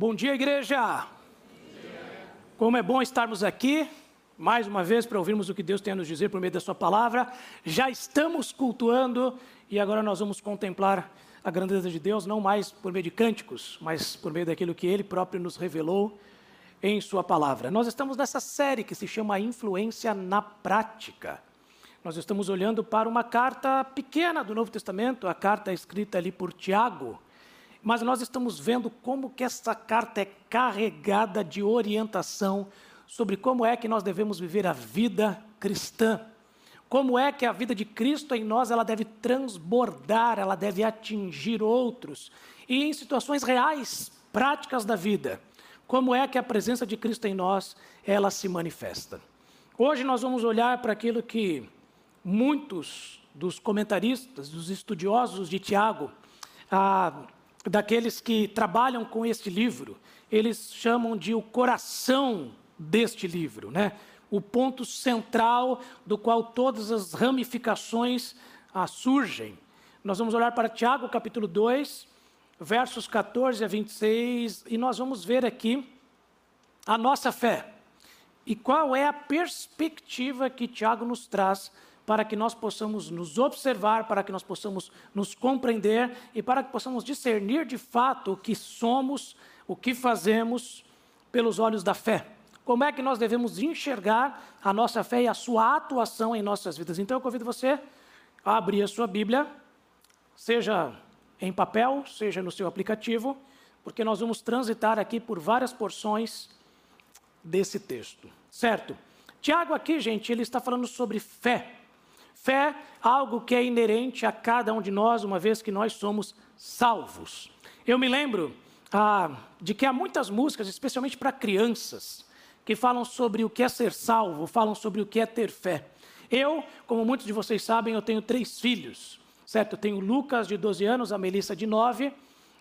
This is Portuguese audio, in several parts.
Bom dia, igreja! Como é bom estarmos aqui, mais uma vez, para ouvirmos o que Deus tem a nos dizer por meio da Sua palavra. Já estamos cultuando e agora nós vamos contemplar a grandeza de Deus, não mais por meio de cânticos, mas por meio daquilo que Ele próprio nos revelou em Sua palavra. Nós estamos nessa série que se chama Influência na Prática. Nós estamos olhando para uma carta pequena do Novo Testamento, a carta escrita ali por Tiago mas nós estamos vendo como que essa carta é carregada de orientação sobre como é que nós devemos viver a vida cristã. Como é que a vida de Cristo em nós ela deve transbordar, ela deve atingir outros. E em situações reais, práticas da vida, como é que a presença de Cristo em nós ela se manifesta. Hoje nós vamos olhar para aquilo que muitos dos comentaristas, dos estudiosos de Tiago, ah, daqueles que trabalham com este livro, eles chamam de o coração deste livro, né? o ponto central do qual todas as ramificações ah, surgem. Nós vamos olhar para Tiago, capítulo 2, versos 14 a 26, e nós vamos ver aqui a nossa fé. E qual é a perspectiva que Tiago nos traz para que nós possamos nos observar, para que nós possamos nos compreender e para que possamos discernir de fato o que somos, o que fazemos pelos olhos da fé. Como é que nós devemos enxergar a nossa fé e a sua atuação em nossas vidas? Então eu convido você a abrir a sua Bíblia, seja em papel, seja no seu aplicativo, porque nós vamos transitar aqui por várias porções desse texto, certo? Tiago aqui, gente, ele está falando sobre fé. Fé, algo que é inerente a cada um de nós, uma vez que nós somos salvos. Eu me lembro ah, de que há muitas músicas, especialmente para crianças, que falam sobre o que é ser salvo, falam sobre o que é ter fé. Eu, como muitos de vocês sabem, eu tenho três filhos, certo? Eu tenho o Lucas, de 12 anos, a Melissa, de 9,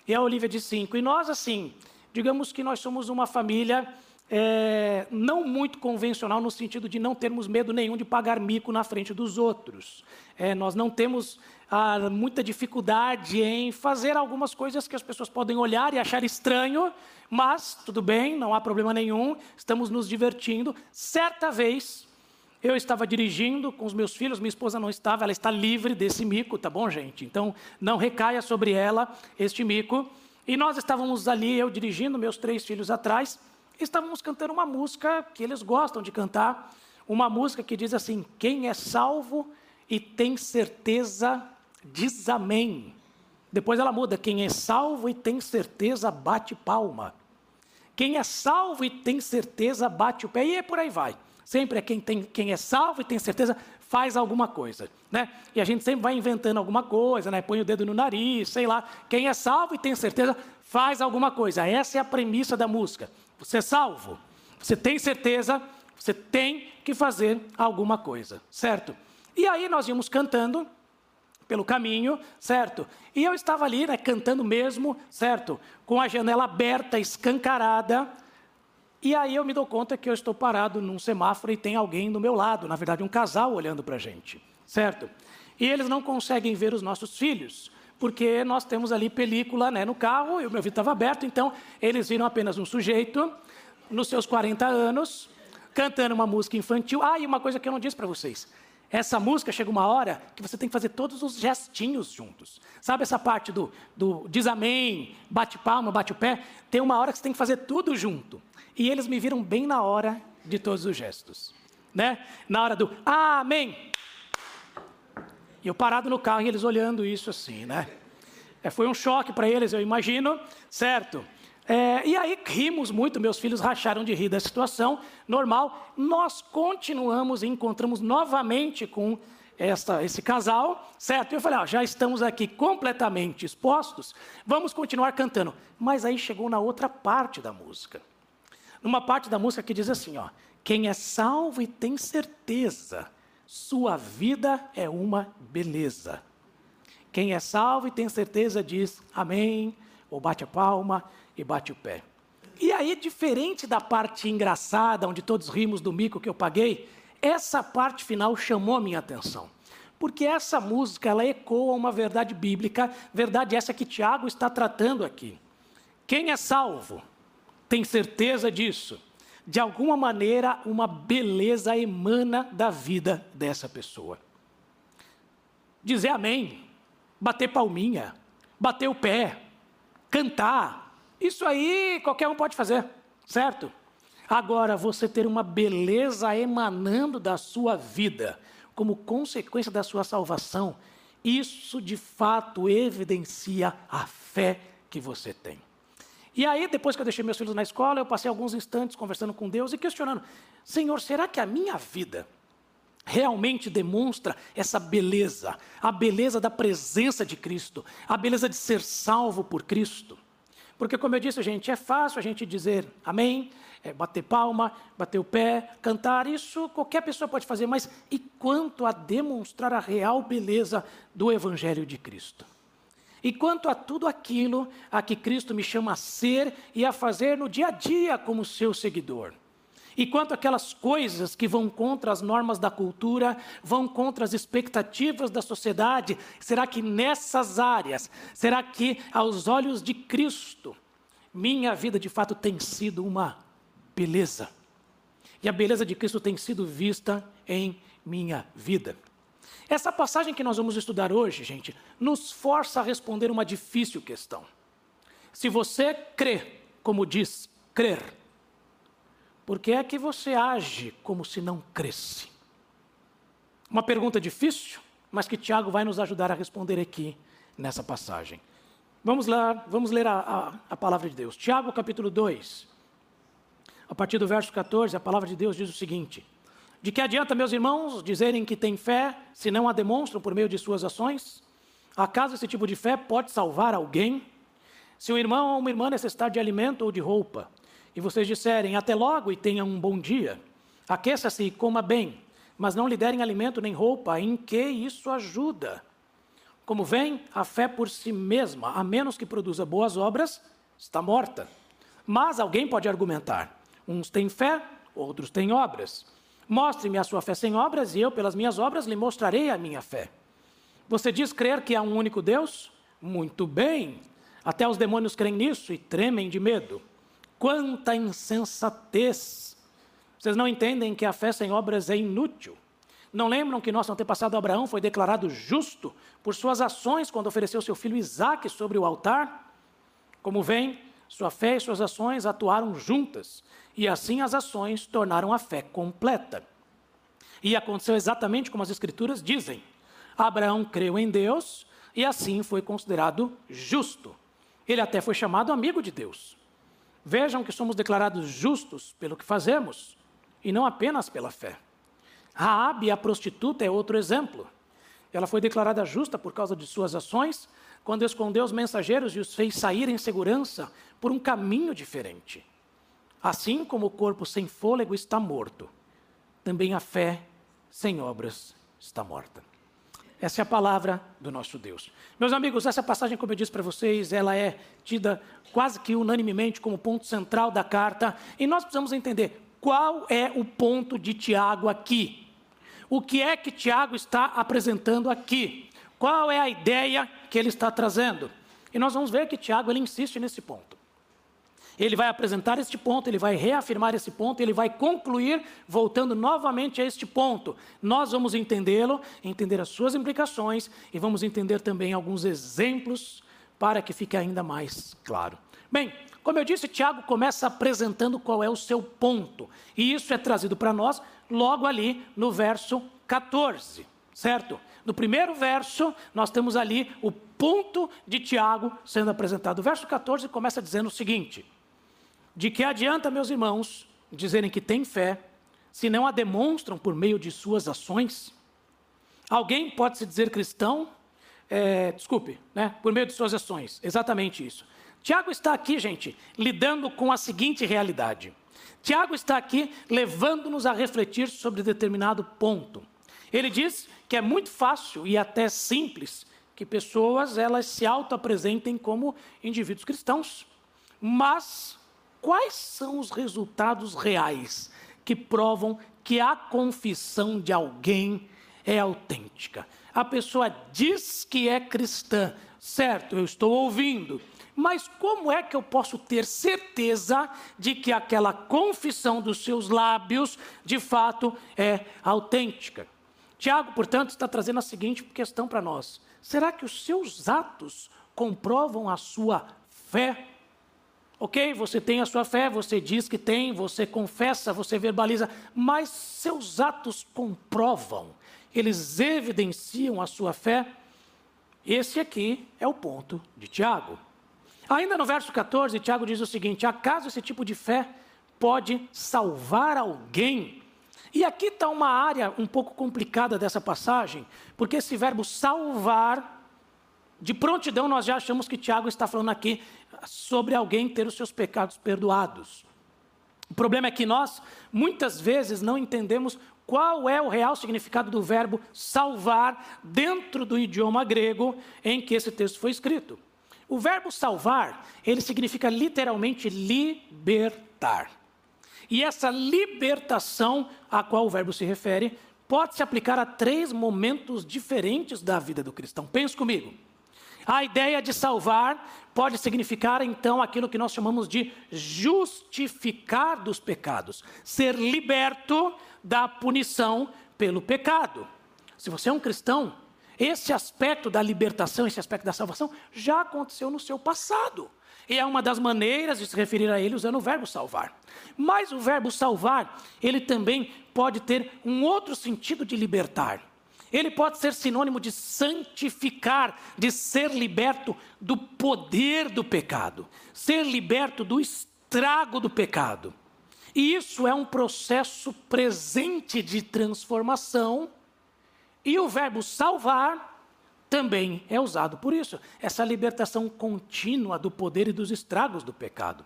e a Olivia, de 5. E nós, assim, digamos que nós somos uma família é, não muito convencional no sentido de não termos medo nenhum de pagar mico na frente dos outros. É, nós não temos ah, muita dificuldade em fazer algumas coisas que as pessoas podem olhar e achar estranho, mas tudo bem, não há problema nenhum, estamos nos divertindo. Certa vez, eu estava dirigindo com os meus filhos, minha esposa não estava, ela está livre desse mico, tá bom, gente? Então, não recaia sobre ela este mico. E nós estávamos ali, eu dirigindo, meus três filhos atrás, estávamos cantando uma música que eles gostam de cantar, uma música que diz assim: Quem é salvo e tem certeza, diz amém. Depois ela muda: Quem é salvo e tem certeza, bate palma. Quem é salvo e tem certeza, bate o pé. E por aí vai. Sempre é quem, tem, quem é salvo e tem certeza, faz alguma coisa, né? E a gente sempre vai inventando alguma coisa, né? Põe o dedo no nariz, sei lá. Quem é salvo e tem certeza, faz alguma coisa. Essa é a premissa da música. Você é salvo, você tem certeza, você tem que fazer alguma coisa, certo? E aí nós íamos cantando pelo caminho, certo? E eu estava ali, né, cantando mesmo, certo? Com a janela aberta, escancarada. E aí eu me dou conta que eu estou parado num semáforo e tem alguém do meu lado, na verdade um casal olhando para a gente, certo? E eles não conseguem ver os nossos filhos, porque nós temos ali película né, no carro, e o meu vidro estava aberto, então eles viram apenas um sujeito, nos seus 40 anos, cantando uma música infantil. Ah, e uma coisa que eu não disse para vocês. Essa música chega uma hora que você tem que fazer todos os gestinhos juntos. Sabe essa parte do, do diz amém, bate palma, bate o pé? Tem uma hora que você tem que fazer tudo junto. E eles me viram bem na hora de todos os gestos. Né? Na hora do amém. E eu parado no carro e eles olhando isso assim, né? É, foi um choque para eles, eu imagino, certo? É, e aí rimos muito, meus filhos racharam de rir da situação, normal. Nós continuamos e encontramos novamente com esta, esse casal, certo? Eu falei, ó, já estamos aqui completamente expostos, vamos continuar cantando. Mas aí chegou na outra parte da música. Numa parte da música que diz assim, ó, quem é salvo e tem certeza sua vida é uma beleza. Quem é salvo e tem certeza diz amém, ou bate a palma e bate o pé. E aí, diferente da parte engraçada, onde todos rimos do mico que eu paguei, essa parte final chamou a minha atenção. Porque essa música, ela ecoa uma verdade bíblica, verdade essa que Tiago está tratando aqui. Quem é salvo tem certeza disso. De alguma maneira, uma beleza emana da vida dessa pessoa. Dizer amém, bater palminha, bater o pé, cantar, isso aí qualquer um pode fazer, certo? Agora, você ter uma beleza emanando da sua vida, como consequência da sua salvação, isso de fato evidencia a fé que você tem. E aí, depois que eu deixei meus filhos na escola, eu passei alguns instantes conversando com Deus e questionando: Senhor, será que a minha vida realmente demonstra essa beleza, a beleza da presença de Cristo, a beleza de ser salvo por Cristo? Porque, como eu disse, gente, é fácil a gente dizer amém, é bater palma, bater o pé, cantar, isso qualquer pessoa pode fazer, mas e quanto a demonstrar a real beleza do Evangelho de Cristo? E quanto a tudo aquilo a que Cristo me chama a ser e a fazer no dia a dia como seu seguidor? E quanto aquelas coisas que vão contra as normas da cultura, vão contra as expectativas da sociedade, será que nessas áreas, será que aos olhos de Cristo, minha vida de fato tem sido uma beleza? E a beleza de Cristo tem sido vista em minha vida. Essa passagem que nós vamos estudar hoje, gente, nos força a responder uma difícil questão. Se você crê, como diz crer, por que é que você age como se não cresce? Uma pergunta difícil, mas que Tiago vai nos ajudar a responder aqui nessa passagem. Vamos lá, vamos ler a, a, a palavra de Deus. Tiago capítulo 2. A partir do verso 14, a palavra de Deus diz o seguinte: De que adianta, meus irmãos, dizerem que têm fé, se não a demonstram por meio de suas ações? Acaso esse tipo de fé pode salvar alguém? Se um irmão ou uma irmã necessitar de alimento ou de roupa, e vocês disserem até logo e tenha um bom dia, aqueça-se e coma bem, mas não lhe derem alimento nem roupa, em que isso ajuda? Como vem, a fé por si mesma, a menos que produza boas obras, está morta. Mas alguém pode argumentar: uns têm fé, outros têm obras. Mostre-me a sua fé sem obras, e eu, pelas minhas obras, lhe mostrarei a minha fé. Você diz crer que há um único Deus? Muito bem. Até os demônios creem nisso e tremem de medo. Quanta insensatez! Vocês não entendem que a fé sem obras é inútil. Não lembram que nosso antepassado Abraão foi declarado justo por suas ações quando ofereceu seu filho Isaque sobre o altar? Como vem, sua fé e suas ações atuaram juntas, e assim as ações tornaram a fé completa. E aconteceu exatamente como as Escrituras dizem: Abraão creu em Deus e assim foi considerado justo. Ele até foi chamado amigo de Deus. Vejam que somos declarados justos pelo que fazemos e não apenas pela fé. Raabe, a prostituta, é outro exemplo. Ela foi declarada justa por causa de suas ações, quando escondeu os mensageiros e os fez sair em segurança por um caminho diferente. Assim como o corpo sem fôlego está morto, também a fé sem obras está morta. Essa é a palavra do nosso Deus. Meus amigos, essa passagem, como eu disse para vocês, ela é tida quase que unanimemente como ponto central da carta, e nós precisamos entender qual é o ponto de Tiago aqui. O que é que Tiago está apresentando aqui? Qual é a ideia que ele está trazendo? E nós vamos ver que Tiago ele insiste nesse ponto. Ele vai apresentar este ponto, ele vai reafirmar esse ponto, ele vai concluir voltando novamente a este ponto. Nós vamos entendê-lo, entender as suas implicações e vamos entender também alguns exemplos para que fique ainda mais claro. Bem, como eu disse, Tiago começa apresentando qual é o seu ponto, e isso é trazido para nós logo ali no verso 14, certo? No primeiro verso, nós temos ali o ponto de Tiago sendo apresentado. O verso 14 começa dizendo o seguinte: de que adianta, meus irmãos, dizerem que têm fé, se não a demonstram por meio de suas ações? Alguém pode se dizer cristão, é, desculpe, né, por meio de suas ações, exatamente isso. Tiago está aqui, gente, lidando com a seguinte realidade. Tiago está aqui levando-nos a refletir sobre determinado ponto. Ele diz que é muito fácil e até simples que pessoas elas se auto-apresentem como indivíduos cristãos, mas Quais são os resultados reais que provam que a confissão de alguém é autêntica? A pessoa diz que é cristã, certo, eu estou ouvindo, Mas como é que eu posso ter certeza de que aquela confissão dos seus lábios de fato é autêntica? Tiago, portanto, está trazendo a seguinte questão para nós: será que os seus atos comprovam a sua fé? Ok, você tem a sua fé, você diz que tem, você confessa, você verbaliza, mas seus atos comprovam, eles evidenciam a sua fé? Esse aqui é o ponto de Tiago. Ainda no verso 14, Tiago diz o seguinte: acaso esse tipo de fé pode salvar alguém? E aqui está uma área um pouco complicada dessa passagem, porque esse verbo salvar de prontidão, nós já achamos que Tiago está falando aqui sobre alguém ter os seus pecados perdoados. O problema é que nós, muitas vezes, não entendemos qual é o real significado do verbo salvar dentro do idioma grego em que esse texto foi escrito. O verbo salvar, ele significa literalmente libertar. E essa libertação a qual o verbo se refere pode se aplicar a três momentos diferentes da vida do cristão. Pense comigo. A ideia de salvar pode significar então aquilo que nós chamamos de justificar dos pecados, ser liberto da punição pelo pecado. Se você é um cristão, esse aspecto da libertação, esse aspecto da salvação já aconteceu no seu passado. E é uma das maneiras de se referir a ele usando o verbo salvar. Mas o verbo salvar, ele também pode ter um outro sentido de libertar. Ele pode ser sinônimo de santificar, de ser liberto do poder do pecado, ser liberto do estrago do pecado. E isso é um processo presente de transformação, e o verbo salvar também é usado por isso essa libertação contínua do poder e dos estragos do pecado.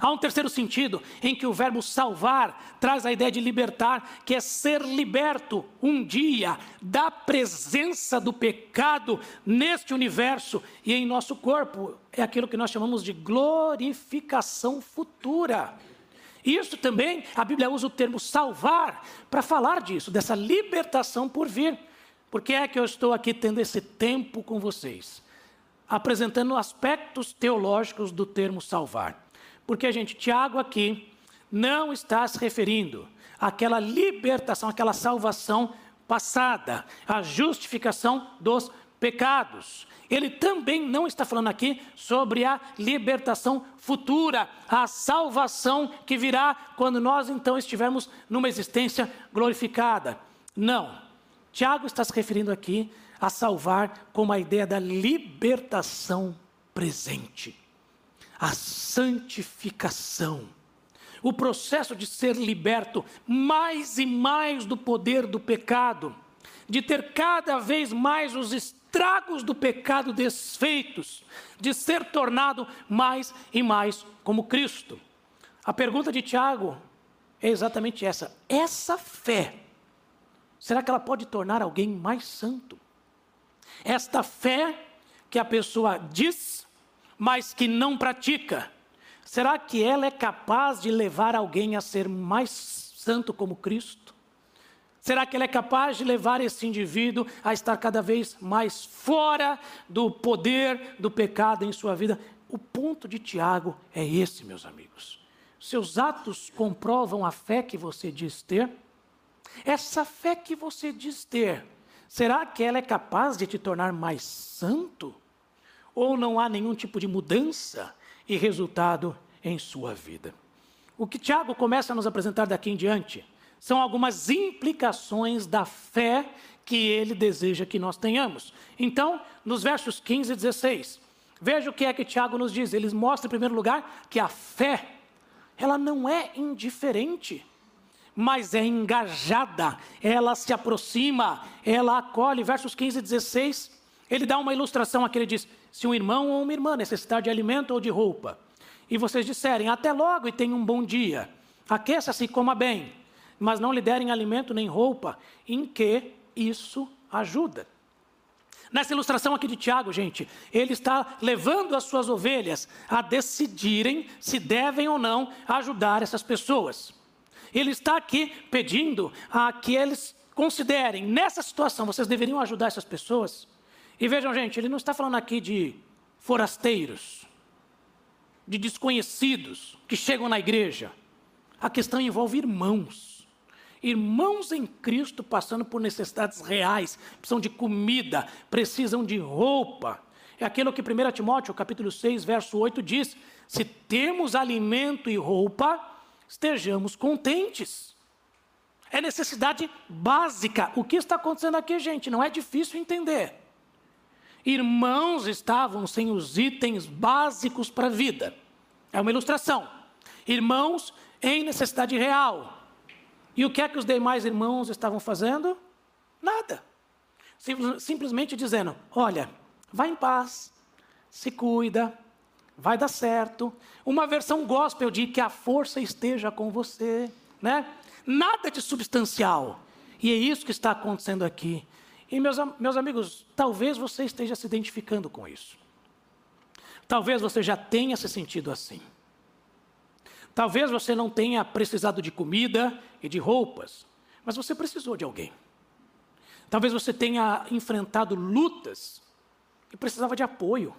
Há um terceiro sentido em que o verbo salvar traz a ideia de libertar, que é ser liberto um dia da presença do pecado neste universo e em nosso corpo. É aquilo que nós chamamos de glorificação futura. Isso também, a Bíblia usa o termo salvar para falar disso, dessa libertação por vir. Por que é que eu estou aqui tendo esse tempo com vocês? Apresentando aspectos teológicos do termo salvar. Porque, gente, Tiago aqui não está se referindo àquela libertação, àquela salvação passada, à justificação dos pecados. Ele também não está falando aqui sobre a libertação futura, a salvação que virá quando nós então estivermos numa existência glorificada. Não. Tiago está se referindo aqui a salvar com a ideia da libertação presente a santificação. O processo de ser liberto mais e mais do poder do pecado, de ter cada vez mais os estragos do pecado desfeitos, de ser tornado mais e mais como Cristo. A pergunta de Tiago é exatamente essa: essa fé, será que ela pode tornar alguém mais santo? Esta fé que a pessoa diz mas que não pratica, será que ela é capaz de levar alguém a ser mais santo como Cristo? Será que ela é capaz de levar esse indivíduo a estar cada vez mais fora do poder do pecado em sua vida? O ponto de Tiago é esse, meus amigos. Seus atos comprovam a fé que você diz ter? Essa fé que você diz ter, será que ela é capaz de te tornar mais santo? ou não há nenhum tipo de mudança e resultado em sua vida. O que Tiago começa a nos apresentar daqui em diante são algumas implicações da fé que ele deseja que nós tenhamos. Então, nos versos 15 e 16, veja o que é que Tiago nos diz. Ele mostra, em primeiro lugar, que a fé, ela não é indiferente, mas é engajada, ela se aproxima, ela acolhe. Versos 15 e 16, ele dá uma ilustração aqui, ele diz: se um irmão ou uma irmã necessitar de alimento ou de roupa, e vocês disserem, até logo e tenha um bom dia, aqueça-se e coma bem, mas não lhe derem alimento nem roupa, em que isso ajuda? Nessa ilustração aqui de Tiago, gente, ele está levando as suas ovelhas a decidirem se devem ou não ajudar essas pessoas. Ele está aqui pedindo a que eles considerem, nessa situação, vocês deveriam ajudar essas pessoas. E vejam, gente, ele não está falando aqui de forasteiros, de desconhecidos que chegam na igreja. A questão envolve irmãos. Irmãos em Cristo passando por necessidades reais, precisam de comida, precisam de roupa. É aquilo que 1 Timóteo, capítulo 6, verso 8 diz: se temos alimento e roupa, estejamos contentes. É necessidade básica. O que está acontecendo aqui, gente? Não é difícil entender. Irmãos estavam sem os itens básicos para a vida. É uma ilustração. Irmãos em necessidade real. E o que é que os demais irmãos estavam fazendo? Nada. simplesmente dizendo: olha, vá em paz, se cuida, vai dar certo. Uma versão gospel de que a força esteja com você, né? Nada de substancial. E é isso que está acontecendo aqui. E meus, meus amigos, talvez você esteja se identificando com isso. Talvez você já tenha se sentido assim. Talvez você não tenha precisado de comida e de roupas, mas você precisou de alguém. Talvez você tenha enfrentado lutas e precisava de apoio.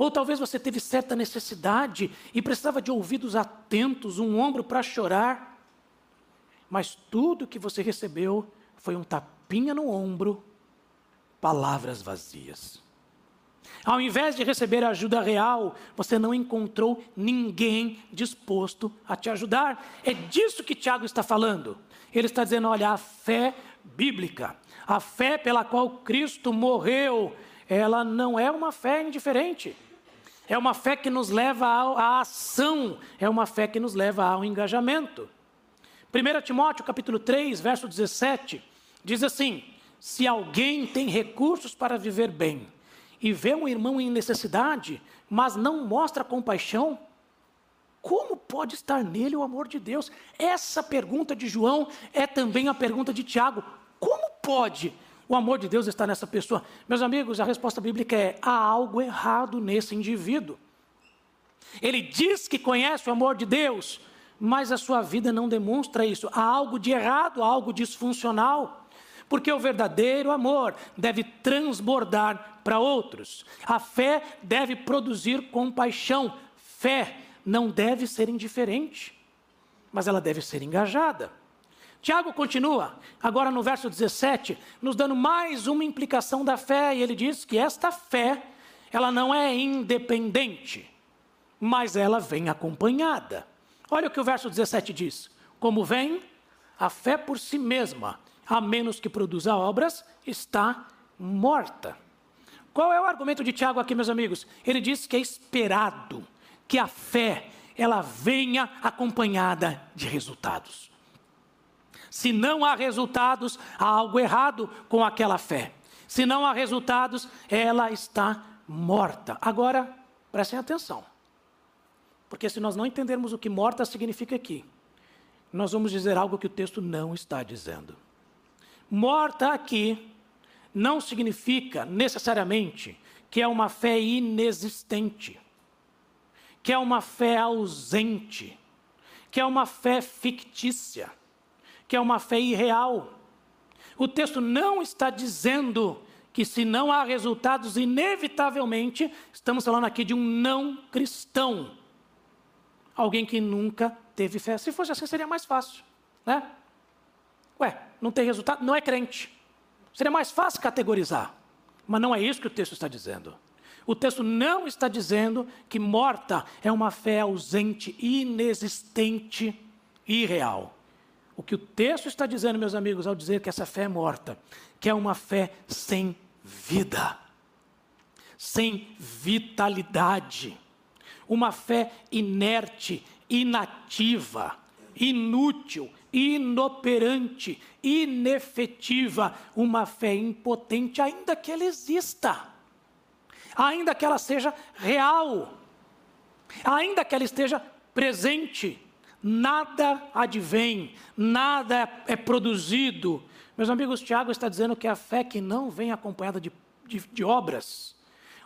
Ou talvez você teve certa necessidade e precisava de ouvidos atentos, um ombro para chorar. Mas tudo que você recebeu foi um tapinha no ombro, palavras vazias. Ao invés de receber ajuda real, você não encontrou ninguém disposto a te ajudar. É disso que Tiago está falando. Ele está dizendo: olha, a fé bíblica, a fé pela qual Cristo morreu, ela não é uma fé indiferente. É uma fé que nos leva à ação, é uma fé que nos leva ao engajamento. 1 Timóteo capítulo 3, verso 17, Diz assim: se alguém tem recursos para viver bem e vê um irmão em necessidade, mas não mostra compaixão, como pode estar nele o amor de Deus? Essa pergunta de João é também a pergunta de Tiago: como pode o amor de Deus estar nessa pessoa? Meus amigos, a resposta bíblica é: há algo errado nesse indivíduo. Ele diz que conhece o amor de Deus, mas a sua vida não demonstra isso. Há algo de errado, há algo disfuncional. Porque o verdadeiro amor deve transbordar para outros. A fé deve produzir compaixão. Fé não deve ser indiferente, mas ela deve ser engajada. Tiago continua, agora no verso 17, nos dando mais uma implicação da fé, e ele diz que esta fé, ela não é independente, mas ela vem acompanhada. Olha o que o verso 17 diz: Como vem? A fé por si mesma a menos que produza obras, está morta. Qual é o argumento de Tiago aqui, meus amigos? Ele diz que é esperado que a fé ela venha acompanhada de resultados. Se não há resultados, há algo errado com aquela fé. Se não há resultados, ela está morta. Agora, prestem atenção. Porque se nós não entendermos o que morta significa aqui, nós vamos dizer algo que o texto não está dizendo. Morta aqui não significa necessariamente que é uma fé inexistente, que é uma fé ausente, que é uma fé fictícia, que é uma fé irreal. O texto não está dizendo que se não há resultados, inevitavelmente, estamos falando aqui de um não cristão. Alguém que nunca teve fé. Se fosse assim, seria mais fácil, né? Ué, não tem resultado? Não é crente. Seria mais fácil categorizar. Mas não é isso que o texto está dizendo. O texto não está dizendo que morta é uma fé ausente, inexistente, irreal. O que o texto está dizendo, meus amigos, ao dizer que essa fé é morta, que é uma fé sem vida, sem vitalidade, uma fé inerte, inativa, inútil, inoperante, inefetiva, uma fé impotente, ainda que ela exista, ainda que ela seja real, ainda que ela esteja presente, nada advém, nada é produzido. Meus amigos, Tiago está dizendo que a fé que não vem acompanhada de, de, de obras,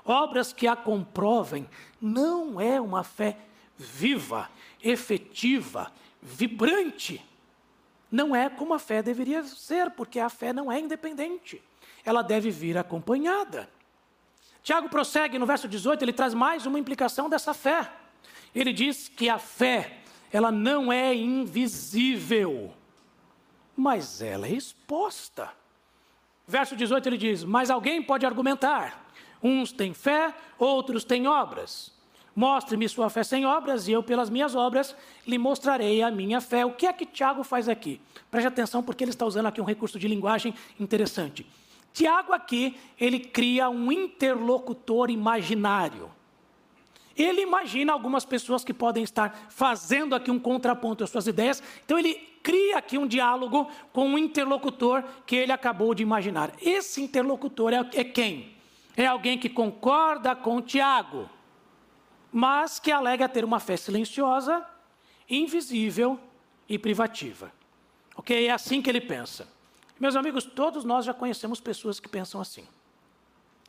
obras que a comprovem, não é uma fé viva, efetiva, vibrante não é como a fé deveria ser, porque a fé não é independente. Ela deve vir acompanhada. Tiago prossegue no verso 18, ele traz mais uma implicação dessa fé. Ele diz que a fé, ela não é invisível, mas ela é exposta. Verso 18 ele diz: Mas alguém pode argumentar. Uns têm fé, outros têm obras. Mostre-me sua fé sem obras, e eu, pelas minhas obras, lhe mostrarei a minha fé. O que é que Tiago faz aqui? Preste atenção, porque ele está usando aqui um recurso de linguagem interessante. Tiago, aqui, ele cria um interlocutor imaginário. Ele imagina algumas pessoas que podem estar fazendo aqui um contraponto às suas ideias, então ele cria aqui um diálogo com um interlocutor que ele acabou de imaginar. Esse interlocutor é, é quem? É alguém que concorda com Tiago mas que alega ter uma fé silenciosa, invisível e privativa. Ok? É assim que ele pensa. Meus amigos, todos nós já conhecemos pessoas que pensam assim.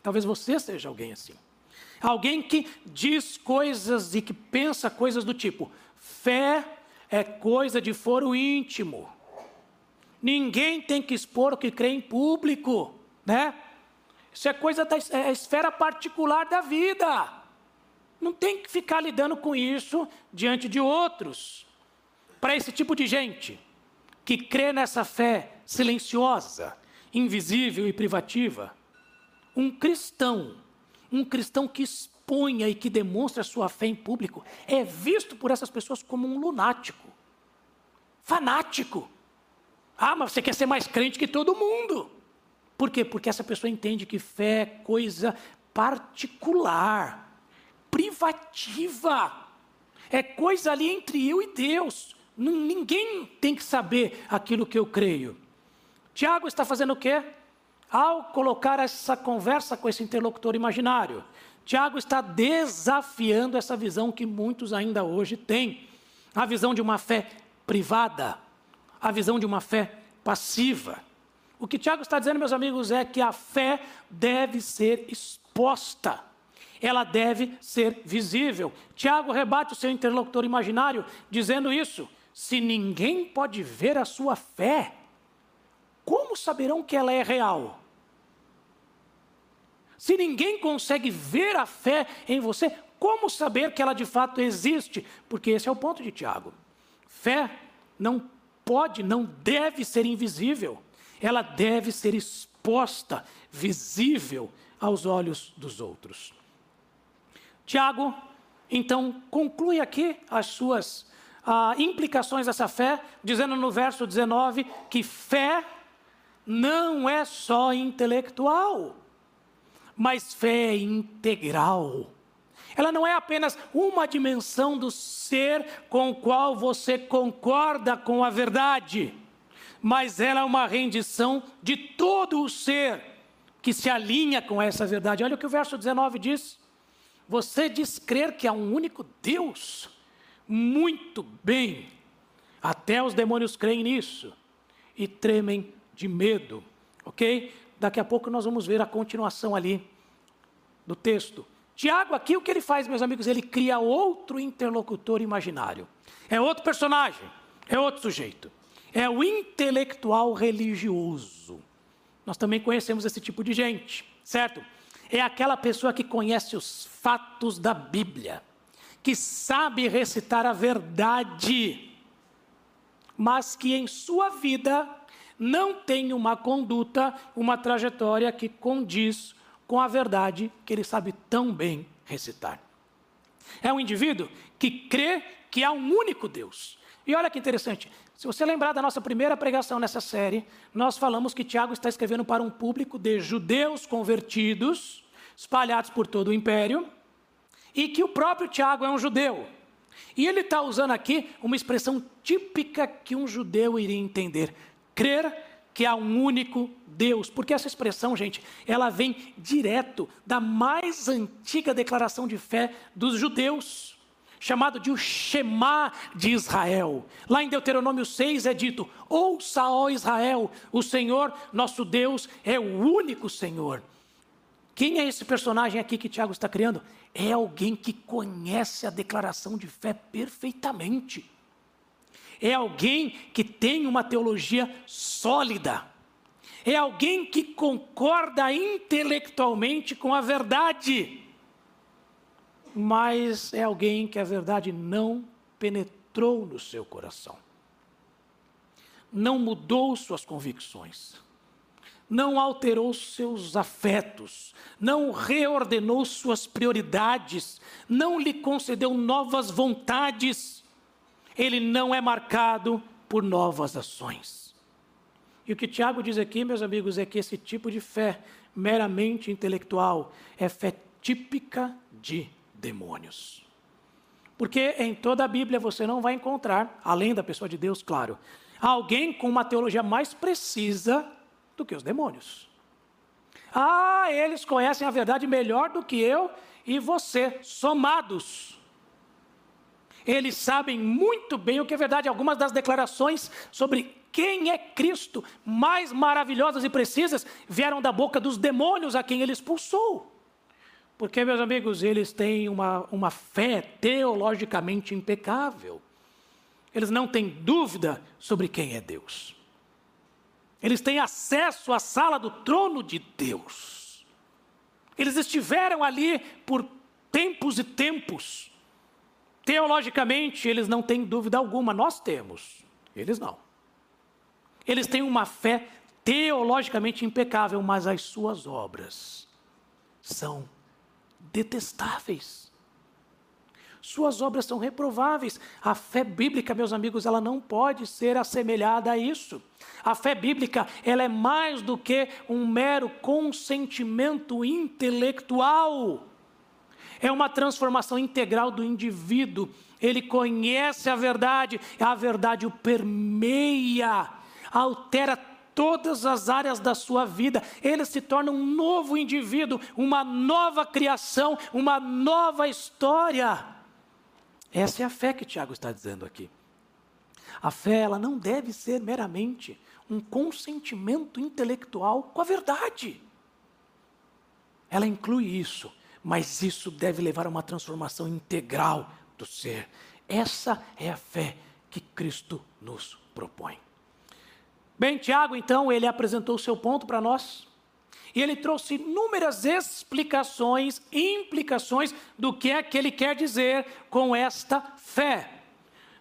Talvez você seja alguém assim. Alguém que diz coisas e que pensa coisas do tipo: fé é coisa de foro íntimo. Ninguém tem que expor o que crê em público, né? Isso é coisa da é esfera particular da vida. Não tem que ficar lidando com isso diante de outros. Para esse tipo de gente que crê nessa fé silenciosa, invisível e privativa, um cristão, um cristão que exponha e que demonstra sua fé em público, é visto por essas pessoas como um lunático, fanático. Ah, mas você quer ser mais crente que todo mundo. Por quê? Porque essa pessoa entende que fé é coisa particular privativa. É coisa ali entre eu e Deus. Ninguém tem que saber aquilo que eu creio. Tiago está fazendo o quê? Ao colocar essa conversa com esse interlocutor imaginário, Tiago está desafiando essa visão que muitos ainda hoje têm. A visão de uma fé privada, a visão de uma fé passiva. O que Tiago está dizendo, meus amigos, é que a fé deve ser exposta ela deve ser visível. Tiago rebate o seu interlocutor imaginário dizendo isso: se ninguém pode ver a sua fé, como saberão que ela é real? Se ninguém consegue ver a fé em você, como saber que ela de fato existe? Porque esse é o ponto de Tiago. Fé não pode, não deve ser invisível. Ela deve ser exposta, visível aos olhos dos outros. Tiago, então, conclui aqui as suas ah, implicações dessa fé, dizendo no verso 19 que fé não é só intelectual, mas fé integral. Ela não é apenas uma dimensão do ser com o qual você concorda com a verdade, mas ela é uma rendição de todo o ser que se alinha com essa verdade. Olha o que o verso 19 diz. Você diz crer que há um único Deus? Muito bem. Até os demônios creem nisso e tremem de medo, ok? Daqui a pouco nós vamos ver a continuação ali do texto. Tiago, aqui o que ele faz, meus amigos? Ele cria outro interlocutor imaginário. É outro personagem, é outro sujeito. É o intelectual religioso. Nós também conhecemos esse tipo de gente, certo? é aquela pessoa que conhece os fatos da Bíblia, que sabe recitar a verdade, mas que em sua vida não tem uma conduta, uma trajetória que condiz com a verdade que ele sabe tão bem recitar. É um indivíduo que crê que há um único Deus. E olha que interessante, se você lembrar da nossa primeira pregação nessa série, nós falamos que Tiago está escrevendo para um público de judeus convertidos, espalhados por todo o império, e que o próprio Tiago é um judeu. E ele está usando aqui uma expressão típica que um judeu iria entender: crer que há um único Deus. Porque essa expressão, gente, ela vem direto da mais antiga declaração de fé dos judeus chamado de o Shema de Israel. Lá em Deuteronômio 6 é dito: Ouça, ó Israel, o Senhor, nosso Deus, é o único Senhor. Quem é esse personagem aqui que Tiago está criando? É alguém que conhece a declaração de fé perfeitamente. É alguém que tem uma teologia sólida. é alguém que concorda intelectualmente com a verdade, mas é alguém que a verdade não penetrou no seu coração, não mudou suas convicções, não alterou seus afetos, não reordenou suas prioridades, não lhe concedeu novas vontades. Ele não é marcado por novas ações. E o que Tiago diz aqui, meus amigos, é que esse tipo de fé meramente intelectual é fé típica de demônios. Porque em toda a Bíblia você não vai encontrar, além da pessoa de Deus, claro, alguém com uma teologia mais precisa do que os demônios. Ah, eles conhecem a verdade melhor do que eu e você, somados. Eles sabem muito bem o que é verdade. Algumas das declarações sobre quem é Cristo, mais maravilhosas e precisas, vieram da boca dos demônios a quem ele expulsou. Porque, meus amigos, eles têm uma, uma fé teologicamente impecável. Eles não têm dúvida sobre quem é Deus. Eles têm acesso à sala do trono de Deus. Eles estiveram ali por tempos e tempos. Teologicamente, eles não têm dúvida alguma, nós temos, eles não. Eles têm uma fé teologicamente impecável, mas as suas obras são detestáveis. Suas obras são reprováveis. A fé bíblica, meus amigos, ela não pode ser assemelhada a isso. A fé bíblica, ela é mais do que um mero consentimento intelectual. É uma transformação integral do indivíduo. Ele conhece a verdade, a verdade o permeia, altera todas as áreas da sua vida. Ele se torna um novo indivíduo, uma nova criação, uma nova história. Essa é a fé que Tiago está dizendo aqui. A fé, ela não deve ser meramente um consentimento intelectual com a verdade. Ela inclui isso, mas isso deve levar a uma transformação integral do ser. Essa é a fé que Cristo nos propõe. Bem, Tiago, então, ele apresentou o seu ponto para nós. E ele trouxe inúmeras explicações, implicações do que é que ele quer dizer com esta fé.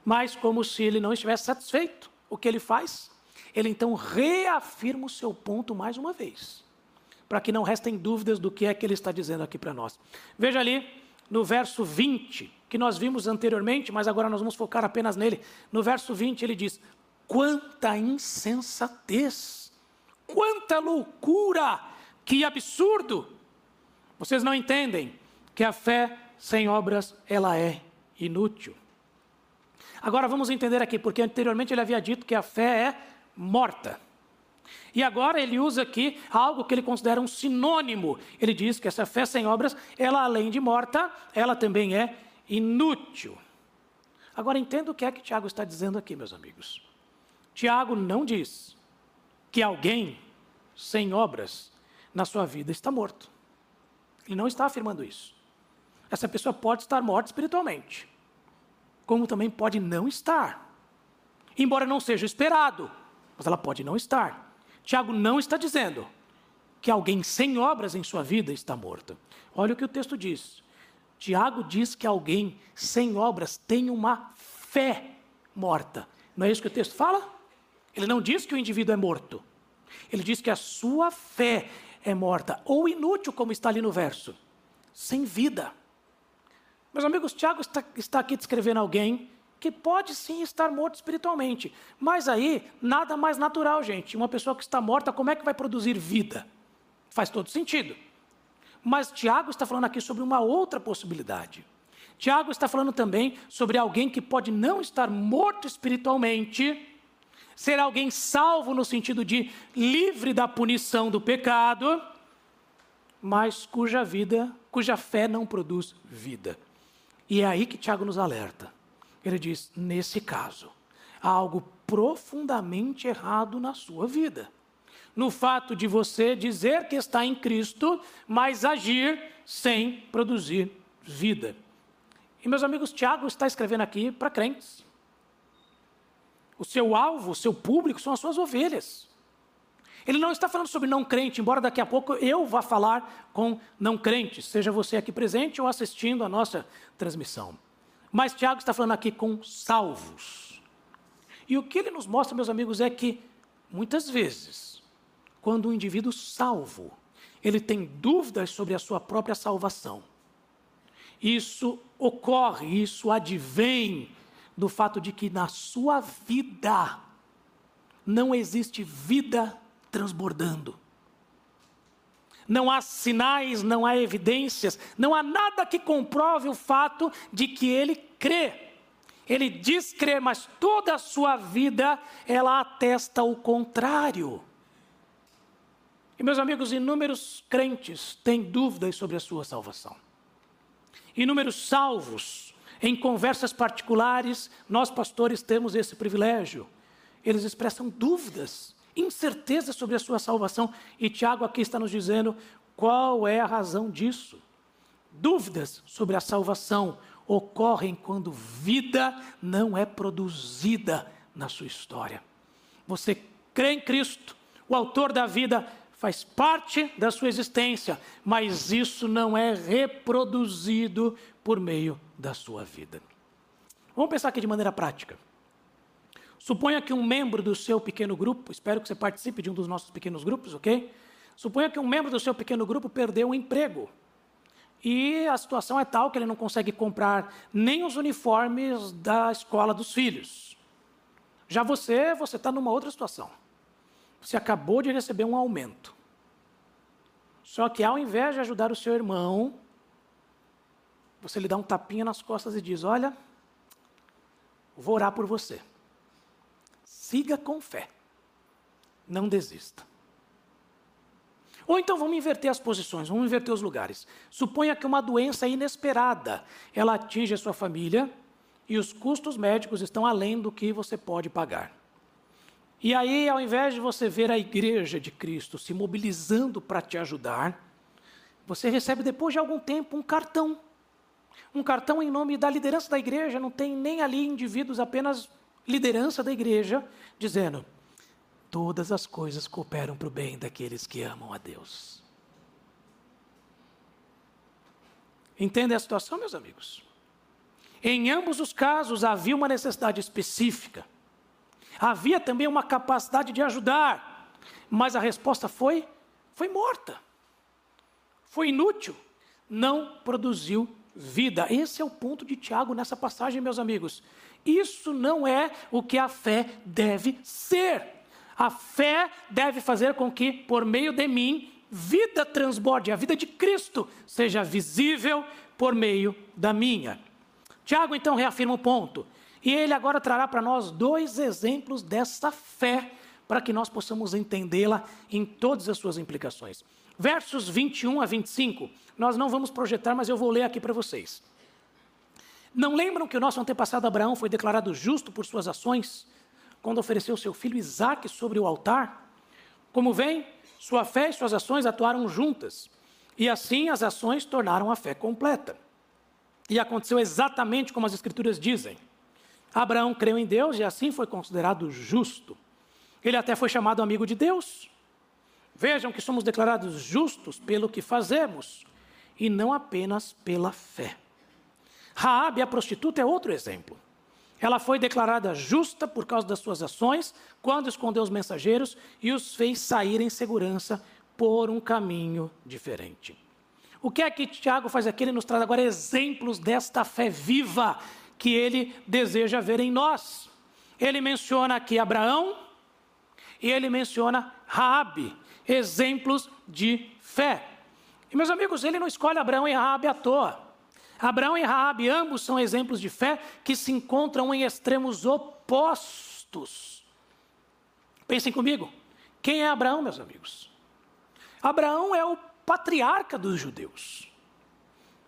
Mas, como se ele não estivesse satisfeito, o que ele faz? Ele então reafirma o seu ponto mais uma vez, para que não restem dúvidas do que é que ele está dizendo aqui para nós. Veja ali no verso 20, que nós vimos anteriormente, mas agora nós vamos focar apenas nele. No verso 20 ele diz: Quanta insensatez, quanta loucura, que absurdo! Vocês não entendem que a fé sem obras ela é inútil. Agora vamos entender aqui, porque anteriormente ele havia dito que a fé é morta. E agora ele usa aqui algo que ele considera um sinônimo. Ele diz que essa fé sem obras, ela além de morta, ela também é inútil. Agora entenda o que é que Tiago está dizendo aqui, meus amigos. Tiago não diz que alguém sem obras na sua vida está morto. Ele não está afirmando isso. Essa pessoa pode estar morta espiritualmente, como também pode não estar. Embora não seja esperado, mas ela pode não estar. Tiago não está dizendo que alguém sem obras em sua vida está morto. Olha o que o texto diz. Tiago diz que alguém sem obras tem uma fé morta. Não é isso que o texto fala? Ele não diz que o indivíduo é morto. Ele diz que a sua fé é morta, ou inútil, como está ali no verso, sem vida. Meus amigos, Tiago está, está aqui descrevendo alguém que pode sim estar morto espiritualmente, mas aí nada mais natural, gente. Uma pessoa que está morta, como é que vai produzir vida? Faz todo sentido. Mas Tiago está falando aqui sobre uma outra possibilidade. Tiago está falando também sobre alguém que pode não estar morto espiritualmente, ser alguém salvo no sentido de livre da punição do pecado, mas cuja vida, cuja fé não produz vida. E é aí que Tiago nos alerta. Ele diz: nesse caso, há algo profundamente errado na sua vida. No fato de você dizer que está em Cristo, mas agir sem produzir vida. E meus amigos, Tiago está escrevendo aqui para crentes. O seu alvo, o seu público são as suas ovelhas. Ele não está falando sobre não crente, embora daqui a pouco eu vá falar com não crentes, seja você aqui presente ou assistindo a nossa transmissão. Mas Tiago está falando aqui com salvos. E o que ele nos mostra, meus amigos, é que muitas vezes, quando um indivíduo salvo, ele tem dúvidas sobre a sua própria salvação. Isso ocorre, isso advém do fato de que na sua vida não existe vida transbordando. Não há sinais, não há evidências, não há nada que comprove o fato de que ele crê. Ele diz crer, mas toda a sua vida ela atesta o contrário. E meus amigos, inúmeros crentes têm dúvidas sobre a sua salvação. Inúmeros salvos, em conversas particulares, nós pastores temos esse privilégio. Eles expressam dúvidas incerteza sobre a sua salvação. E Tiago aqui está nos dizendo qual é a razão disso. Dúvidas sobre a salvação ocorrem quando vida não é produzida na sua história. Você crê em Cristo, o autor da vida faz parte da sua existência, mas isso não é reproduzido por meio da sua vida. Vamos pensar aqui de maneira prática. Suponha que um membro do seu pequeno grupo, espero que você participe de um dos nossos pequenos grupos, ok? Suponha que um membro do seu pequeno grupo perdeu um emprego. E a situação é tal que ele não consegue comprar nem os uniformes da escola dos filhos. Já você, você está numa outra situação. Você acabou de receber um aumento. Só que ao invés de ajudar o seu irmão, você lhe dá um tapinha nas costas e diz: Olha, vou orar por você. Siga com fé. Não desista. Ou então vamos inverter as posições, vamos inverter os lugares. Suponha que uma doença inesperada, ela atinge a sua família e os custos médicos estão além do que você pode pagar. E aí, ao invés de você ver a igreja de Cristo se mobilizando para te ajudar, você recebe depois de algum tempo um cartão. Um cartão em nome da liderança da igreja, não tem nem ali indivíduos apenas liderança da igreja, dizendo: todas as coisas cooperam para o bem daqueles que amam a Deus. Entendem a situação, meus amigos? Em ambos os casos havia uma necessidade específica, havia também uma capacidade de ajudar, mas a resposta foi foi morta, foi inútil, não produziu vida. Esse é o ponto de Tiago nessa passagem, meus amigos. Isso não é o que a fé deve ser. A fé deve fazer com que, por meio de mim, vida transborde, a vida de Cristo seja visível por meio da minha. Tiago então reafirma o ponto. E ele agora trará para nós dois exemplos dessa fé, para que nós possamos entendê-la em todas as suas implicações. Versos 21 a 25, nós não vamos projetar, mas eu vou ler aqui para vocês. Não lembram que o nosso antepassado Abraão foi declarado justo por suas ações, quando ofereceu seu filho Isaque sobre o altar? Como vem, sua fé e suas ações atuaram juntas, e assim as ações tornaram a fé completa. E aconteceu exatamente como as Escrituras dizem. Abraão creu em Deus e assim foi considerado justo. Ele até foi chamado amigo de Deus. Vejam que somos declarados justos pelo que fazemos e não apenas pela fé. Raabe, a prostituta, é outro exemplo. Ela foi declarada justa por causa das suas ações, quando escondeu os mensageiros e os fez sair em segurança por um caminho diferente. O que é que Tiago faz aqui? Ele nos traz agora exemplos desta fé viva que ele deseja ver em nós. Ele menciona aqui Abraão e ele menciona Raabe, exemplos de fé. E meus amigos, ele não escolhe Abraão e Raabe à toa. Abraão e Raabe, ambos são exemplos de fé que se encontram em extremos opostos. Pensem comigo. Quem é Abraão, meus amigos? Abraão é o patriarca dos judeus.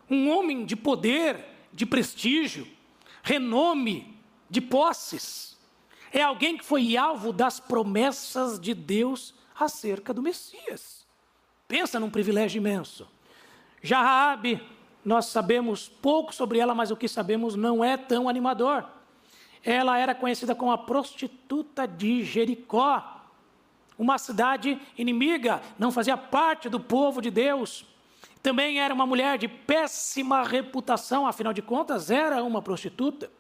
Um homem de poder, de prestígio, renome, de posses. É alguém que foi alvo das promessas de Deus acerca do Messias. Pensa num privilégio imenso. Já Raabe nós sabemos pouco sobre ela, mas o que sabemos não é tão animador. Ela era conhecida como a prostituta de Jericó. uma cidade inimiga, não fazia parte do povo de Deus. Também era uma mulher de péssima reputação, afinal de contas, era uma prostituta.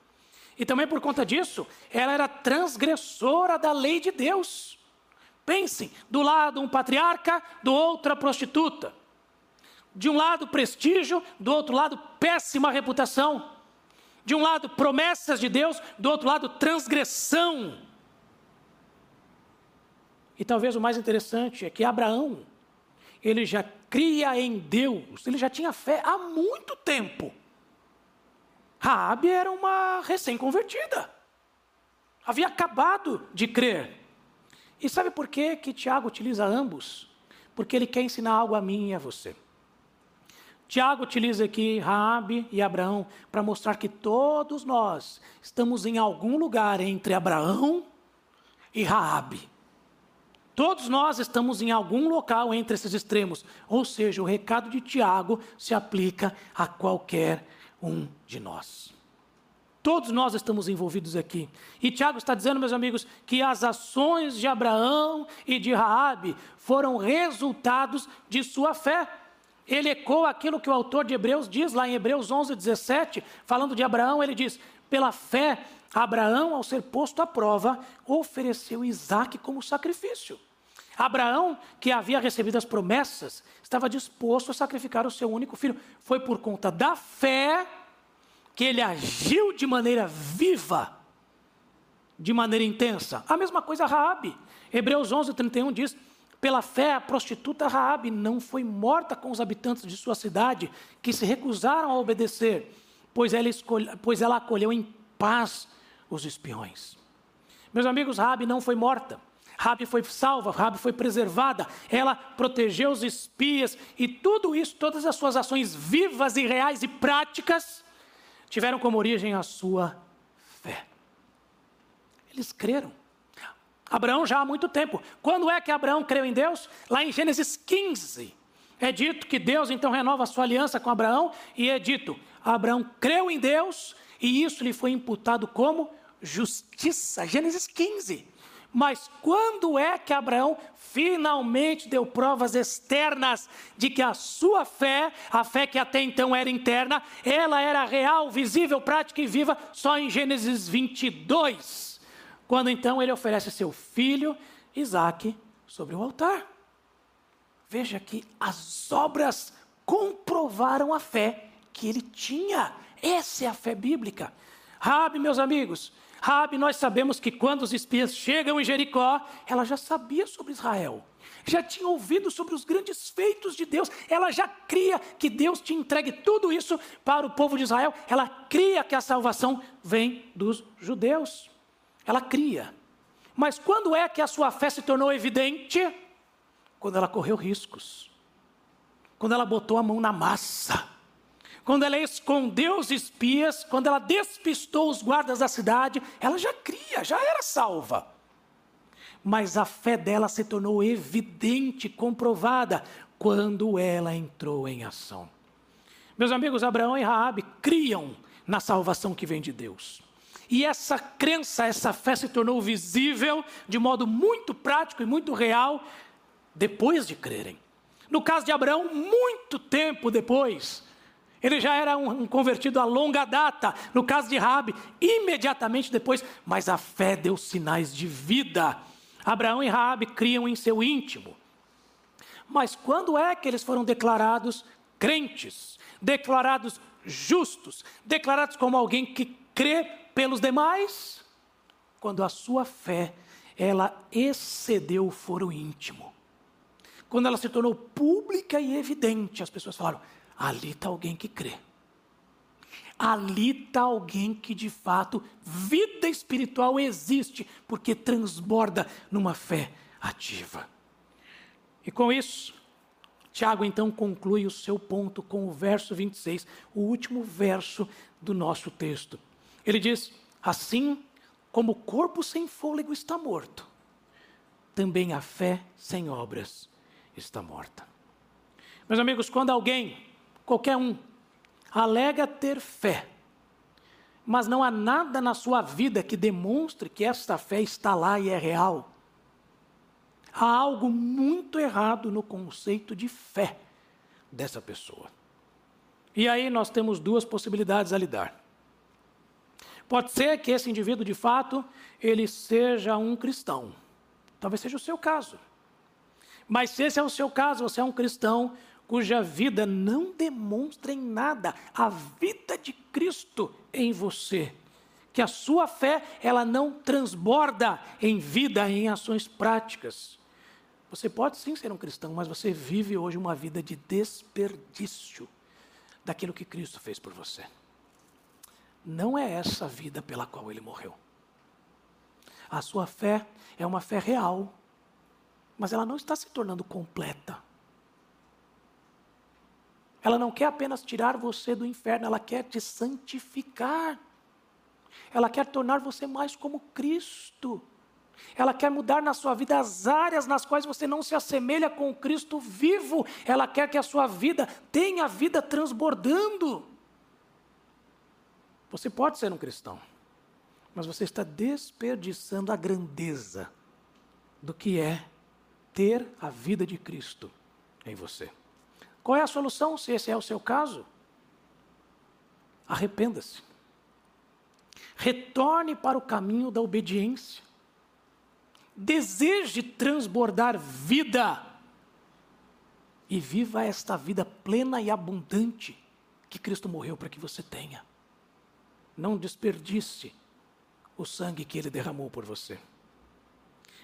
E também por conta disso, ela era transgressora da lei de Deus. Pensem, do lado um patriarca, do outro a prostituta. De um lado prestígio, do outro lado péssima reputação. De um lado promessas de Deus, do outro lado transgressão. E talvez o mais interessante é que Abraão, ele já cria em Deus, ele já tinha fé há muito tempo. Raabe era uma recém-convertida. Havia acabado de crer. E sabe por que que Tiago utiliza ambos? Porque ele quer ensinar algo a mim e a você. Tiago utiliza aqui Raabe e Abraão para mostrar que todos nós estamos em algum lugar entre Abraão e Raabe. Todos nós estamos em algum local entre esses extremos. Ou seja, o recado de Tiago se aplica a qualquer um de nós. Todos nós estamos envolvidos aqui. E Tiago está dizendo, meus amigos, que as ações de Abraão e de Raabe foram resultados de sua fé. Ele ecoa aquilo que o autor de Hebreus diz lá em Hebreus 11, 17, falando de Abraão, ele diz: pela fé, Abraão, ao ser posto à prova, ofereceu Isaac como sacrifício. Abraão, que havia recebido as promessas, estava disposto a sacrificar o seu único filho. Foi por conta da fé que ele agiu de maneira viva, de maneira intensa. A mesma coisa Raabe. Hebreus 11, 31 diz: pela fé, a prostituta Raabe não foi morta com os habitantes de sua cidade, que se recusaram a obedecer, pois ela, pois ela acolheu em paz os espiões. Meus amigos, Raabe não foi morta. Rabi foi salva, Rabi foi preservada, ela protegeu os espias e tudo isso, todas as suas ações vivas e reais e práticas, tiveram como origem a sua fé. Eles creram. Abraão já há muito tempo. Quando é que Abraão creu em Deus? Lá em Gênesis 15. É dito que Deus então renova a sua aliança com Abraão e é dito: Abraão creu em Deus e isso lhe foi imputado como justiça. Gênesis 15. Mas quando é que Abraão finalmente deu provas externas de que a sua fé, a fé que até então era interna, ela era real, visível, prática e viva, só em Gênesis 22, quando então ele oferece seu filho Isaac sobre o altar. Veja que as obras comprovaram a fé que ele tinha. Essa é a fé bíblica. Rabi, meus amigos, Rabi, nós sabemos que quando os espias chegam em Jericó, ela já sabia sobre Israel. Já tinha ouvido sobre os grandes feitos de Deus, ela já cria que Deus te entregue tudo isso para o povo de Israel, ela cria que a salvação vem dos judeus. Ela cria. Mas quando é que a sua fé se tornou evidente? Quando ela correu riscos. Quando ela botou a mão na massa quando ela escondeu os espias, quando ela despistou os guardas da cidade, ela já cria, já era salva. Mas a fé dela se tornou evidente, comprovada, quando ela entrou em ação. Meus amigos, Abraão e Raabe criam na salvação que vem de Deus. E essa crença, essa fé se tornou visível de modo muito prático e muito real depois de crerem. No caso de Abraão, muito tempo depois, ele já era um, convertido a longa data. No caso de Rabi, imediatamente depois, mas a fé deu sinais de vida. Abraão e Rabi criam em seu íntimo. Mas quando é que eles foram declarados crentes, declarados justos, declarados como alguém que crê pelos demais? Quando a sua fé ela excedeu o foro íntimo. Quando ela se tornou pública e evidente, as pessoas falaram: ali está alguém que crê. Ali está alguém que de fato, vida espiritual existe, porque transborda numa fé ativa. E com isso, Tiago então conclui o seu ponto com o verso 26, o último verso do nosso texto. Ele diz: Assim como o corpo sem fôlego está morto, também a fé sem obras está morta. Meus amigos, quando alguém qualquer um, alega ter fé, mas não há nada na sua vida que demonstre que esta fé está lá e é real. há algo muito errado no conceito de fé dessa pessoa. E aí nós temos duas possibilidades a lidar. Pode ser que esse indivíduo, de fato, ele seja um cristão. Talvez seja o seu caso. Mas se esse é o seu caso, você é um cristão cuja vida não demonstra em nada a vida de Cristo em você. Que a sua fé, ela não transborda em vida, em ações práticas. Você pode sim ser um cristão, mas você vive hoje uma vida de desperdício daquilo que Cristo fez por você. Não é essa a vida pela qual ele morreu. A sua fé é uma fé real, mas ela não está se tornando completa. Ela não quer apenas tirar você do inferno, ela quer te santificar. Ela quer tornar você mais como Cristo. Ela quer mudar na sua vida as áreas nas quais você não se assemelha com o Cristo vivo. Ela quer que a sua vida tenha a vida transbordando. Você pode ser um cristão, mas você está desperdiçando a grandeza do que é ter a vida de Cristo em você. Qual é a solução, se esse é o seu caso? Arrependa-se. Retorne para o caminho da obediência. Deseje transbordar vida. E viva esta vida plena e abundante que Cristo morreu para que você tenha. Não desperdice o sangue que ele derramou por você.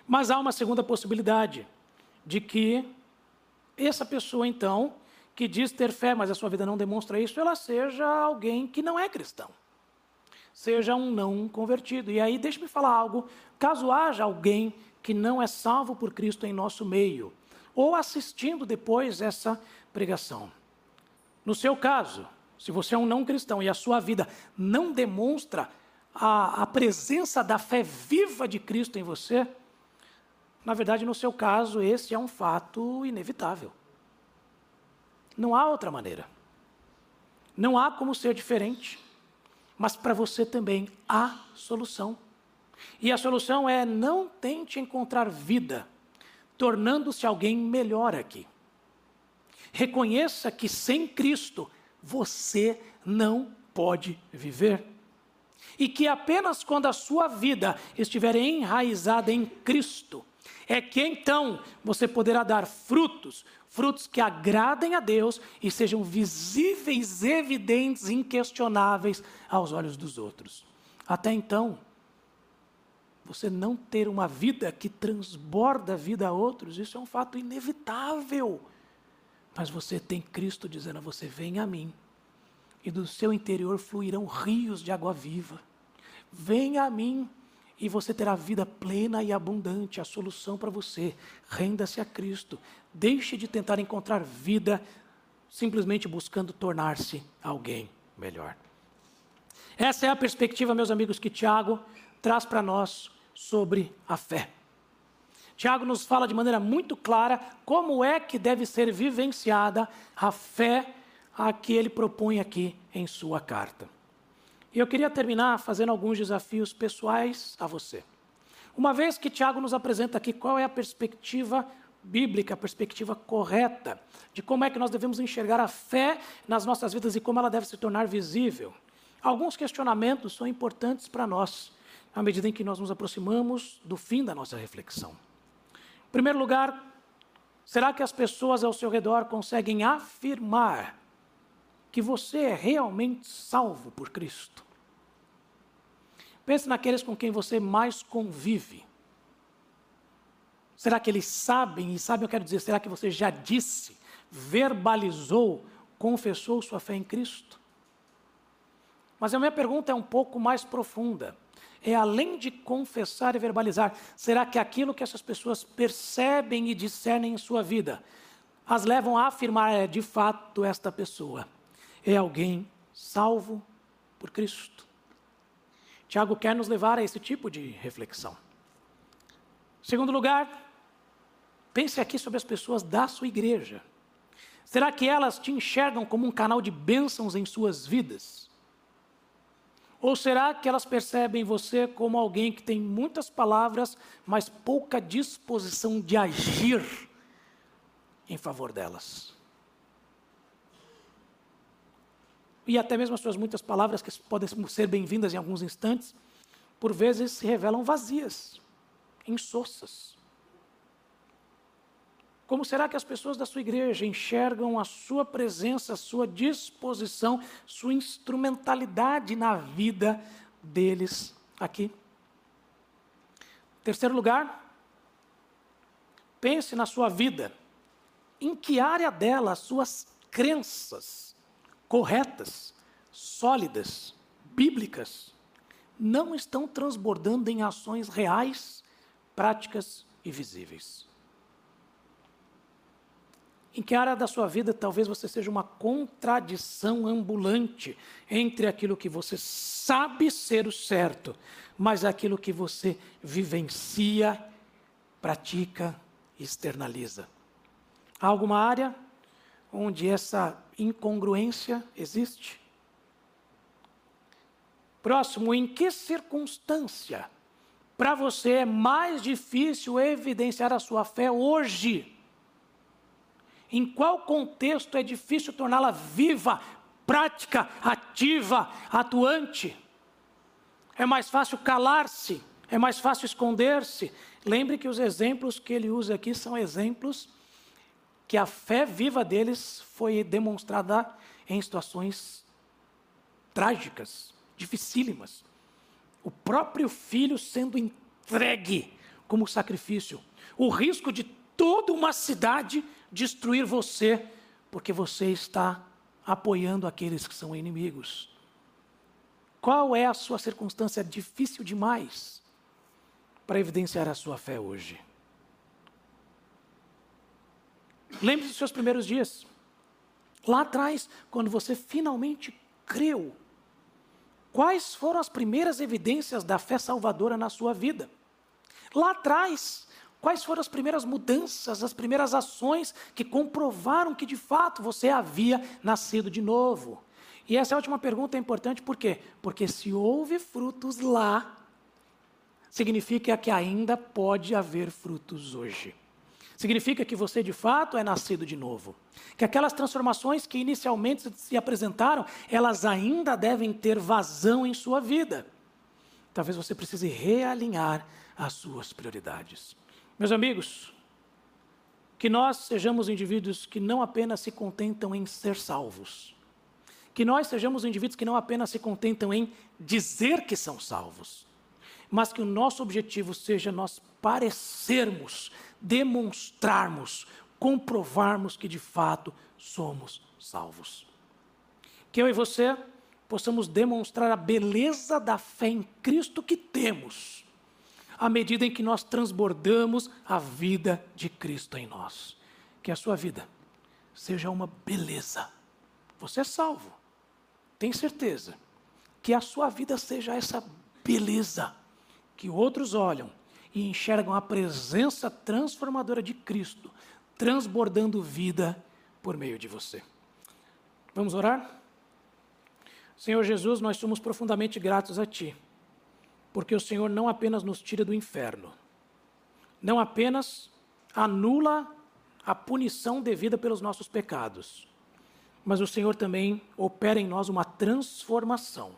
Mas há uma segunda possibilidade de que essa pessoa, então, que diz ter fé, mas a sua vida não demonstra isso, ela seja alguém que não é cristão. Seja um não convertido. E aí, deixe-me falar algo. Caso haja alguém que não é salvo por Cristo em nosso meio, ou assistindo depois essa pregação. No seu caso, se você é um não cristão e a sua vida não demonstra a, a presença da fé viva de Cristo em você, na verdade, no seu caso, esse é um fato inevitável. Não há outra maneira. Não há como ser diferente. Mas para você também há solução. E a solução é não tente encontrar vida tornando-se alguém melhor aqui. Reconheça que sem Cristo você não pode viver. E que apenas quando a sua vida estiver enraizada em Cristo, é que então você poderá dar frutos, frutos que agradem a Deus e sejam visíveis, evidentes, inquestionáveis aos olhos dos outros. Até então, você não ter uma vida que transborda a vida a outros, isso é um fato inevitável. Mas você tem Cristo dizendo a você: venha a mim, e do seu interior fluirão rios de água viva. Venha a mim e você terá vida plena e abundante. A solução para você, renda-se a Cristo. Deixe de tentar encontrar vida simplesmente buscando tornar-se alguém melhor. Essa é a perspectiva, meus amigos, que Tiago traz para nós sobre a fé. Tiago nos fala de maneira muito clara como é que deve ser vivenciada a fé a que ele propõe aqui em sua carta. E eu queria terminar fazendo alguns desafios pessoais a você. Uma vez que Tiago nos apresenta aqui qual é a perspectiva bíblica, a perspectiva correta de como é que nós devemos enxergar a fé nas nossas vidas e como ela deve se tornar visível. Alguns questionamentos são importantes para nós, à medida em que nós nos aproximamos do fim da nossa reflexão. Em primeiro lugar, será que as pessoas ao seu redor conseguem afirmar que você é realmente salvo por Cristo. Pense naqueles com quem você mais convive. Será que eles sabem, e sabem eu quero dizer, será que você já disse, verbalizou, confessou sua fé em Cristo? Mas a minha pergunta é um pouco mais profunda. É além de confessar e verbalizar, será que aquilo que essas pessoas percebem e discernem em sua vida as levam a afirmar, é de fato esta pessoa é alguém salvo por Cristo. Tiago quer nos levar a esse tipo de reflexão. Segundo lugar, pense aqui sobre as pessoas da sua igreja. Será que elas te enxergam como um canal de bênçãos em suas vidas? Ou será que elas percebem você como alguém que tem muitas palavras, mas pouca disposição de agir em favor delas? E até mesmo as suas muitas palavras, que podem ser bem-vindas em alguns instantes, por vezes se revelam vazias, insossas. Como será que as pessoas da sua igreja enxergam a sua presença, a sua disposição, sua instrumentalidade na vida deles aqui? Terceiro lugar, pense na sua vida. Em que área dela as suas crenças corretas, sólidas, bíblicas, não estão transbordando em ações reais, práticas e visíveis? Em que área da sua vida talvez você seja uma contradição ambulante entre aquilo que você sabe ser o certo, mas aquilo que você vivencia, pratica e externaliza? Há alguma área onde essa incongruência existe? Próximo, em que circunstância para você é mais difícil evidenciar a sua fé hoje? Em qual contexto é difícil torná-la viva, prática, ativa, atuante? É mais fácil calar-se, é mais fácil esconder-se. Lembre que os exemplos que ele usa aqui são exemplos que a fé viva deles foi demonstrada em situações trágicas, dificílimas. O próprio filho sendo entregue como sacrifício, o risco de toda uma cidade destruir você, porque você está apoiando aqueles que são inimigos. Qual é a sua circunstância difícil demais para evidenciar a sua fé hoje? Lembre-se dos seus primeiros dias. Lá atrás, quando você finalmente creu, quais foram as primeiras evidências da fé salvadora na sua vida? Lá atrás, Quais foram as primeiras mudanças, as primeiras ações que comprovaram que de fato você havia nascido de novo? E essa última pergunta é importante por quê? Porque se houve frutos lá, significa que ainda pode haver frutos hoje. Significa que você de fato é nascido de novo. Que aquelas transformações que inicialmente se apresentaram, elas ainda devem ter vazão em sua vida. Talvez você precise realinhar as suas prioridades. Meus amigos, que nós sejamos indivíduos que não apenas se contentam em ser salvos, que nós sejamos indivíduos que não apenas se contentam em dizer que são salvos, mas que o nosso objetivo seja nós parecermos, demonstrarmos, comprovarmos que de fato somos salvos. Que eu e você possamos demonstrar a beleza da fé em Cristo que temos à medida em que nós transbordamos a vida de Cristo em nós. Que a sua vida seja uma beleza. Você é salvo, tem certeza. Que a sua vida seja essa beleza que outros olham e enxergam a presença transformadora de Cristo, transbordando vida por meio de você. Vamos orar? Senhor Jesus, nós somos profundamente gratos a Ti porque o Senhor não apenas nos tira do inferno, não apenas anula a punição devida pelos nossos pecados, mas o Senhor também opera em nós uma transformação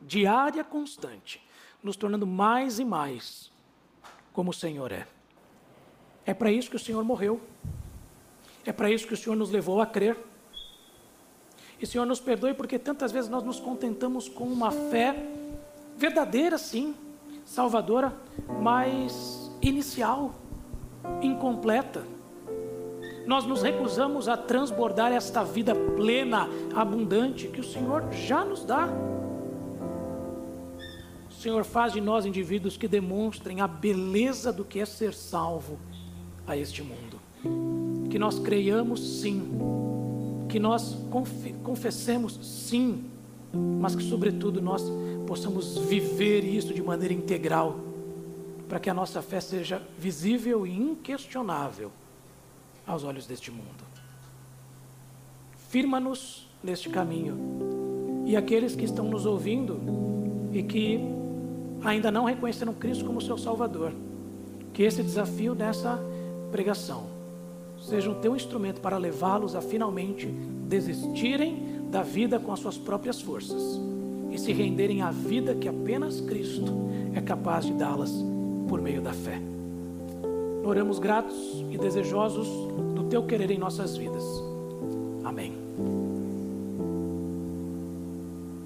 diária constante, nos tornando mais e mais como o Senhor é. É para isso que o Senhor morreu. É para isso que o Senhor nos levou a crer. E Senhor, nos perdoe porque tantas vezes nós nos contentamos com uma fé verdadeira, sim, salvadora, mas inicial, incompleta. Nós nos recusamos a transbordar esta vida plena, abundante, que o Senhor já nos dá. O Senhor faz de nós indivíduos que demonstrem a beleza do que é ser salvo a este mundo. Que nós creiamos sim, que nós confessemos sim, mas que, sobretudo, nós possamos viver isso de maneira integral, para que a nossa fé seja visível e inquestionável aos olhos deste mundo. Firma-nos neste caminho, e aqueles que estão nos ouvindo e que ainda não reconheceram Cristo como seu Salvador. Que esse desafio dessa pregação seja o teu instrumento para levá-los a finalmente desistirem da vida com as suas próprias forças e se renderem à vida que apenas Cristo é capaz de dá-las por meio da fé. Oramos gratos e desejosos do teu querer em nossas vidas. Amém.